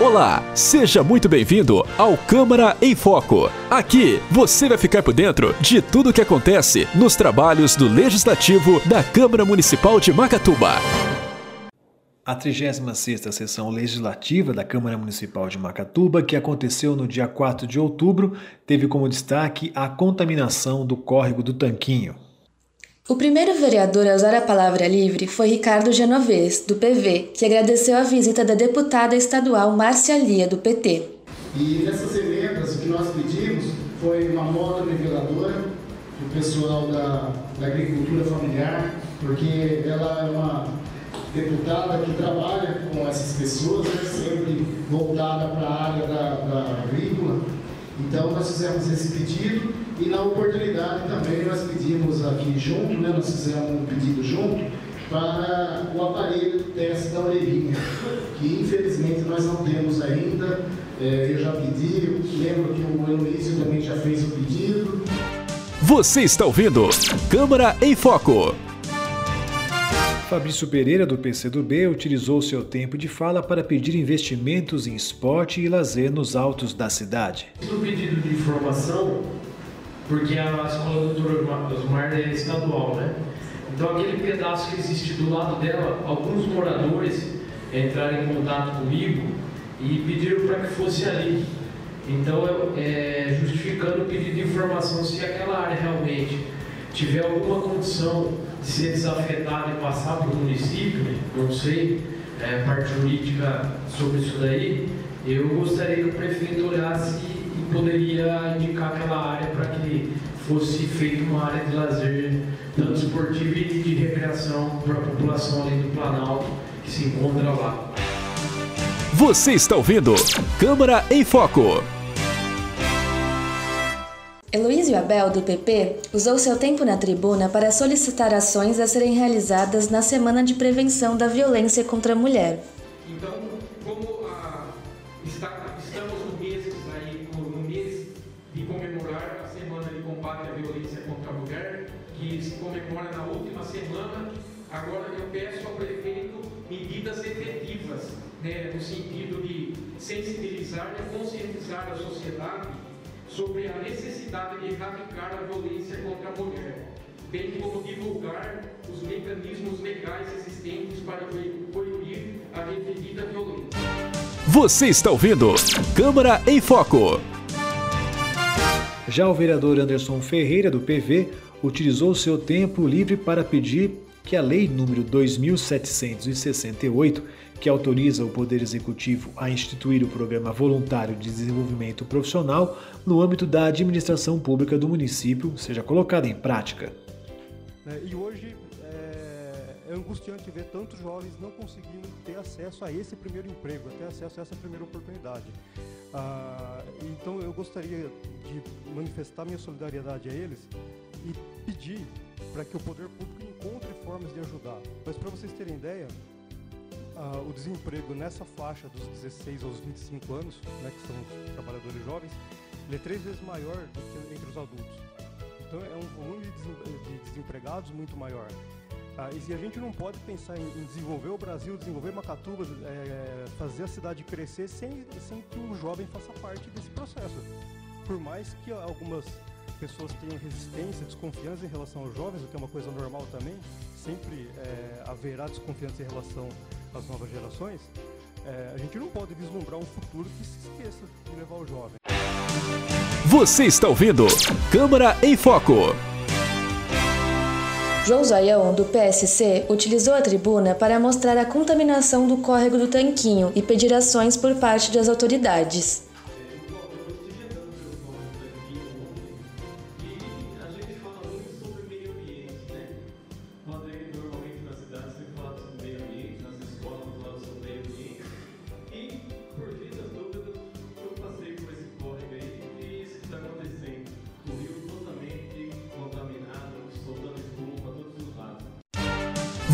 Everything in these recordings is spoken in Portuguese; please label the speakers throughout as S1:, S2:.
S1: Olá, seja muito bem-vindo ao Câmara em Foco. Aqui você vai ficar por dentro de tudo o que acontece nos trabalhos do Legislativo da Câmara Municipal de Macatuba.
S2: A 36ª sessão legislativa da Câmara Municipal de Macatuba, que aconteceu no dia 4 de outubro, teve como destaque a contaminação do córrego do Tanquinho.
S3: O primeiro vereador a usar a palavra livre foi Ricardo Genovez, do PV, que agradeceu a visita da deputada estadual Márcia Lia, do PT.
S4: E nessas emendas, o que nós pedimos foi uma moto niveladora para o pessoal da, da agricultura familiar, porque ela é uma deputada que trabalha com essas pessoas, né, sempre voltada para a área da, da agrícola. Então nós fizemos esse pedido e na oportunidade também nós pedimos aqui junto, né, nós fizemos um pedido junto para o aparelho de teste da orelhinha, que infelizmente nós não temos ainda. É, eu já pedi, lembro que o Heloísio também já fez o pedido.
S1: Você está ouvindo Câmara em Foco.
S2: Fabrício Pereira, do PCdoB, utilizou seu tempo de fala para pedir investimentos em esporte e lazer nos altos da cidade.
S5: No pedido de informação, porque a escola doutor Osmar é estadual, né? Então aquele pedaço que existe do lado dela, alguns moradores entraram em contato comigo e pediram para que fosse ali. Então, é, justificando o pedido de informação se aquela área realmente tiver alguma condição de ser desafetada e passar para o município, não sei, é, parte jurídica sobre isso daí, eu gostaria que o prefeito olhasse poderia indicar aquela área para que fosse feita uma área de lazer, tanto esportiva e de recreação para a população ali do Planalto que se encontra lá.
S1: Você está ouvindo Câmara em Foco.
S3: Heloísio Abel, do PP, usou seu tempo na tribuna para solicitar ações a serem realizadas na Semana de Prevenção da Violência contra a Mulher.
S5: Então, como ah, está, estamos no mês, aí, no mês de comemorar a Semana de Combate à Violência contra a Mulher, que se comemora na última semana, agora eu peço ao prefeito medidas efetivas, né, no sentido de sensibilizar e conscientizar a sociedade sobre a necessidade de erradicar a violência contra a mulher, bem como divulgar os mecanismos legais existentes para coibir a referida violência.
S1: Você está ouvindo Câmara em Foco.
S2: Já o vereador Anderson Ferreira, do PV, utilizou seu tempo livre para pedir que a Lei número 2768 que autoriza o Poder Executivo a instituir o Programa Voluntário de Desenvolvimento Profissional no âmbito da administração pública do município, seja colocada em prática.
S6: É, e hoje é, angustiante ver tantos jovens não conseguindo ter acesso a esse primeiro emprego, ter acesso a essa primeira oportunidade. Ah, então eu gostaria de manifestar minha solidariedade a eles e pedir para que o poder público encontre formas de ajudar. Mas para vocês terem ideia, uh, o desemprego nessa faixa dos 16 aos 25 anos, né, que são os trabalhadores jovens, ele é três vezes maior do que entre os adultos. Então é um volume de desempregados muito maior. Uh, e a gente não pode pensar em, em desenvolver o Brasil, desenvolver Macatuba, é, fazer a cidade crescer sem, sem que o jovem faça parte desse processo. Por mais que algumas pessoas tenham resistência, desconfiança em relação aos jovens, o que é uma coisa normal também, sempre é, haverá desconfiança em relação às novas gerações, é, a gente não pode vislumbrar um futuro que se esqueça de levar o jovem.
S1: Você está ouvindo Câmara em Foco.
S3: João Zoião, do PSC, utilizou a tribuna para mostrar a contaminação do córrego do Tanquinho e pedir ações por parte das autoridades.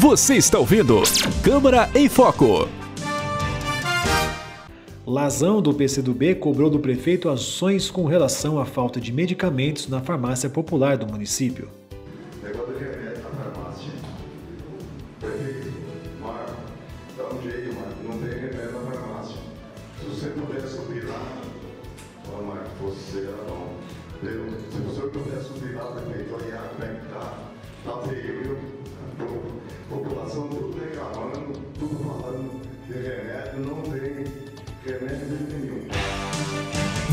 S1: Você está ouvindo Câmara em Foco.
S2: Lazão do PCdoB cobrou do prefeito ações com relação à falta de medicamentos na farmácia popular do município.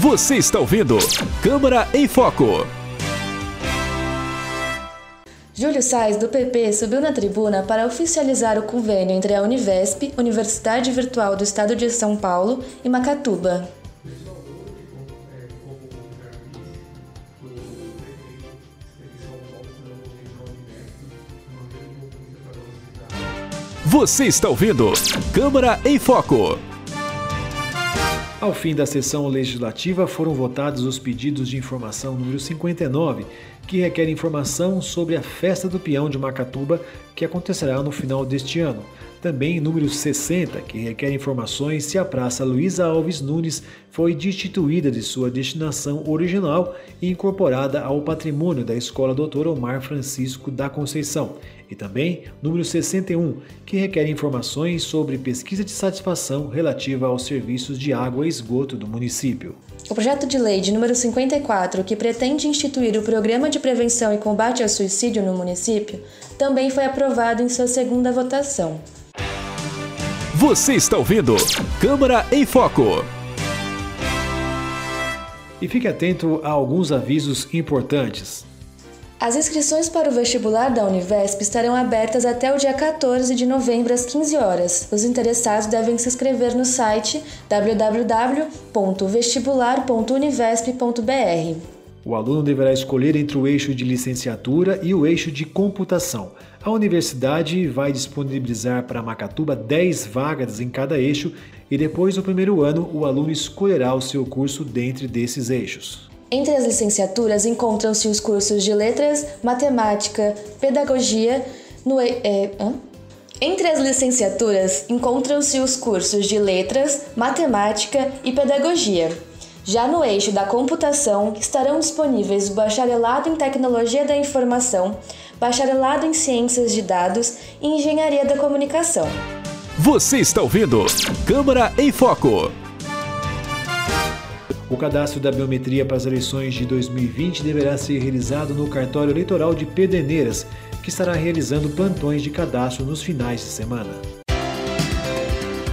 S1: Você está ouvindo Câmara em Foco.
S3: Júlio Sais, do PP, subiu na tribuna para oficializar o convênio entre a Univesp, Universidade Virtual do Estado de São Paulo, e Macatuba.
S1: Você está ouvindo Câmara em Foco.
S2: Ao fim da sessão legislativa, foram votados os pedidos de informação número 59, que requer informação sobre a Festa do Peão de Macatuba, que acontecerá no final deste ano. Também número 60, que requer informações se a Praça Luísa Alves Nunes foi destituída de sua destinação original e incorporada ao patrimônio da Escola Dr. Omar Francisco da Conceição. E também número 61, que requer informações sobre pesquisa de satisfação relativa aos serviços de água e esgoto do município.
S3: O projeto de lei de número 54, que pretende instituir o Programa de Prevenção e Combate ao Suicídio no município, também foi aprovado em sua segunda votação.
S1: Você está ouvindo Câmara em Foco.
S2: E fique atento a alguns avisos importantes.
S3: As inscrições para o vestibular da Univesp estarão abertas até o dia 14 de novembro às 15 horas. Os interessados devem se inscrever no site www.vestibular.univesp.br.
S2: O aluno deverá escolher entre o eixo de licenciatura e o eixo de computação. A universidade vai disponibilizar para Macatuba 10 vagas em cada eixo e depois do primeiro ano o aluno escolherá o seu curso dentre desses eixos.
S3: Entre as licenciaturas encontram-se os cursos de Letras, Matemática, Pedagogia. No, é, Entre as licenciaturas encontram-se os cursos de Letras, Matemática e Pedagogia. Já no eixo da computação estarão disponíveis o Bacharelado em Tecnologia da Informação, Bacharelado em Ciências de Dados e Engenharia da Comunicação.
S1: Você está ouvindo Câmara em Foco.
S2: O cadastro da biometria para as eleições de 2020 deverá ser realizado no cartório eleitoral de Pederneiras, que estará realizando plantões de cadastro nos finais de semana.